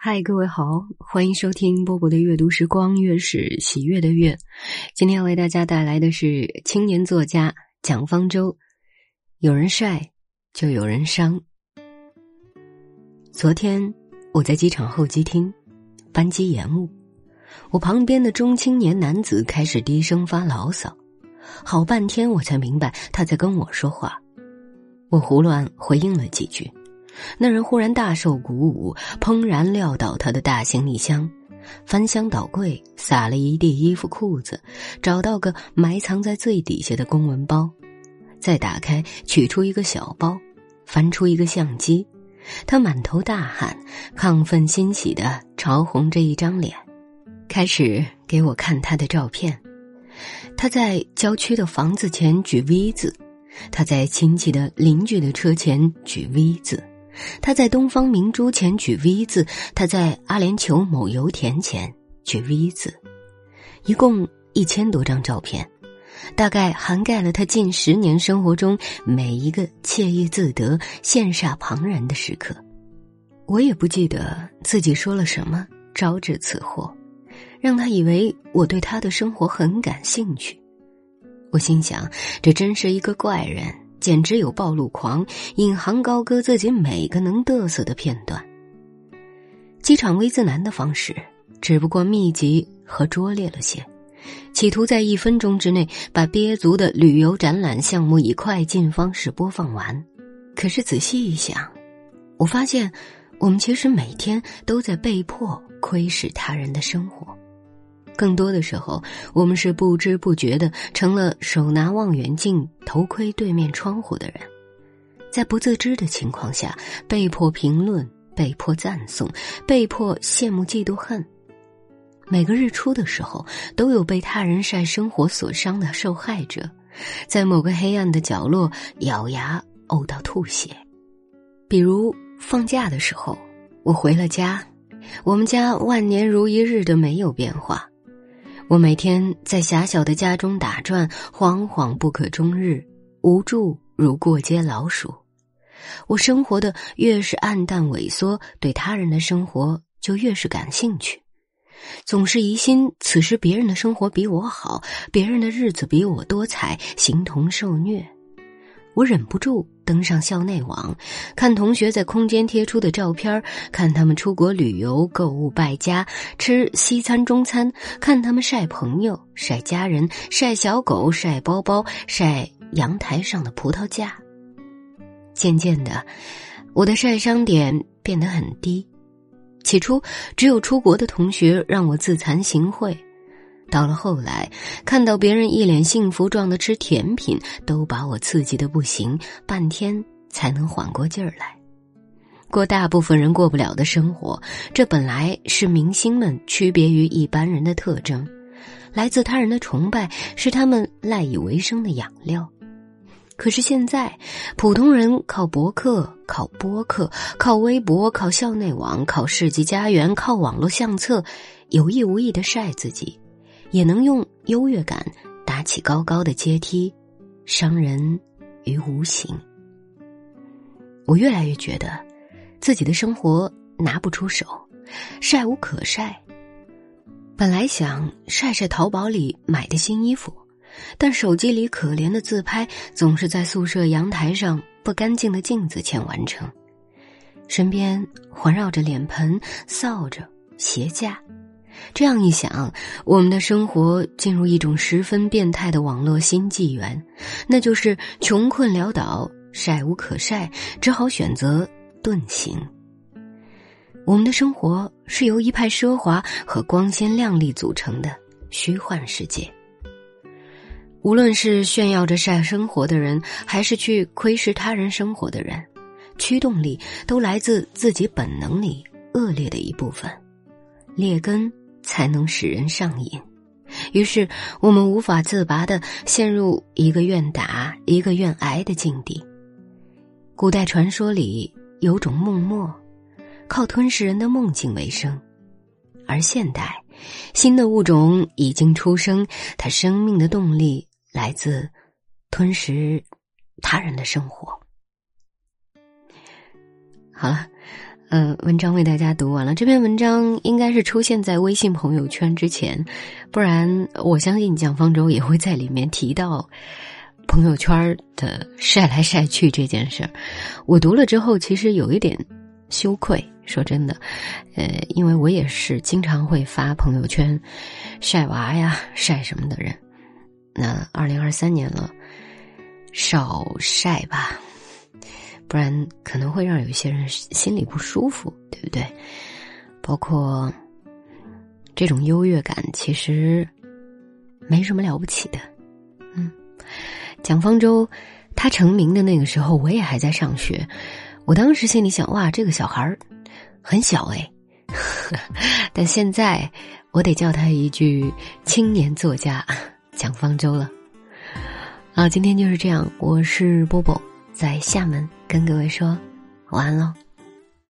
嗨，各位好，欢迎收听波波的阅读时光，月是喜悦的月。今天为大家带来的是青年作家蒋方舟。有人晒，就有人伤。昨天我在机场候机厅，班机延误，我旁边的中青年男子开始低声发牢骚，好半天我才明白他在跟我说话。我胡乱回应了几句。那人忽然大受鼓舞，砰然撂倒他的大行李箱，翻箱倒柜，撒了一地衣服裤子，找到个埋藏在最底下的公文包，再打开，取出一个小包，翻出一个相机，他满头大汗，亢奋欣喜的潮红着一张脸，开始给我看他的照片。他在郊区的房子前举 V 字，他在亲戚的邻居的车前举 V 字。他在东方明珠前举 V 字，他在阿联酋某油田前举 V 字，一共一千多张照片，大概涵盖了他近十年生活中每一个惬意自得、羡煞旁人的时刻。我也不记得自己说了什么招致此祸，让他以为我对他的生活很感兴趣。我心想，这真是一个怪人。简直有暴露狂，引吭高歌自己每个能嘚瑟的片段。机场 V 字男的方式，只不过密集和拙劣了些，企图在一分钟之内把憋足的旅游展览项目以快进方式播放完。可是仔细一想，我发现，我们其实每天都在被迫窥视他人的生活。更多的时候，我们是不知不觉的成了手拿望远镜偷窥对面窗户的人，在不自知的情况下，被迫评论、被迫赞颂、被迫羡慕、嫉妒、恨。每个日出的时候，都有被他人晒生活所伤的受害者，在某个黑暗的角落咬牙呕到吐血。比如放假的时候，我回了家，我们家万年如一日的没有变化。我每天在狭小的家中打转，惶惶不可终日，无助如过街老鼠。我生活的越是暗淡萎缩，对他人的生活就越是感兴趣，总是疑心此时别人的生活比我好，别人的日子比我多彩，形同受虐。我忍不住登上校内网，看同学在空间贴出的照片，看他们出国旅游、购物、败家、吃西餐、中餐，看他们晒朋友、晒家人、晒小狗、晒包包、晒阳台上的葡萄架。渐渐的，我的晒伤点变得很低。起初，只有出国的同学让我自惭形秽。到了后来，看到别人一脸幸福状的吃甜品，都把我刺激的不行，半天才能缓过劲儿来。过大部分人过不了的生活，这本来是明星们区别于一般人的特征。来自他人的崇拜是他们赖以为生的养料。可是现在，普通人靠博客、靠播客、靠微博、靠校内网、靠世纪家园、靠网络相册，有意无意的晒自己。也能用优越感搭起高高的阶梯，伤人于无形。我越来越觉得，自己的生活拿不出手，晒无可晒。本来想晒晒淘宝里买的新衣服，但手机里可怜的自拍总是在宿舍阳台上不干净的镜子前完成，身边环绕着脸盆、扫帚、鞋架。这样一想，我们的生活进入一种十分变态的网络新纪元，那就是穷困潦倒、晒无可晒，只好选择遁形。我们的生活是由一派奢华和光鲜亮丽组成的虚幻世界。无论是炫耀着晒生活的人，还是去窥视他人生活的人，驱动力都来自自己本能里恶劣的一部分，劣根。才能使人上瘾，于是我们无法自拔的陷入一个愿打一个愿挨的境地。古代传说里有种梦墨，靠吞噬人的梦境为生，而现代新的物种已经出生，它生命的动力来自吞食他人的生活。好了。嗯，文章为大家读完了。这篇文章应该是出现在微信朋友圈之前，不然我相信蒋方舟也会在里面提到朋友圈的晒来晒去这件事儿。我读了之后，其实有一点羞愧。说真的，呃，因为我也是经常会发朋友圈晒娃呀、晒什么的人。那二零二三年了，少晒吧。不然可能会让有些人心里不舒服，对不对？包括这种优越感，其实没什么了不起的。嗯，蒋方舟他成名的那个时候，我也还在上学。我当时心里想：哇，这个小孩儿很小哎。但现在我得叫他一句青年作家蒋方舟了。啊，今天就是这样。我是波波。在厦门跟各位说晚安喽。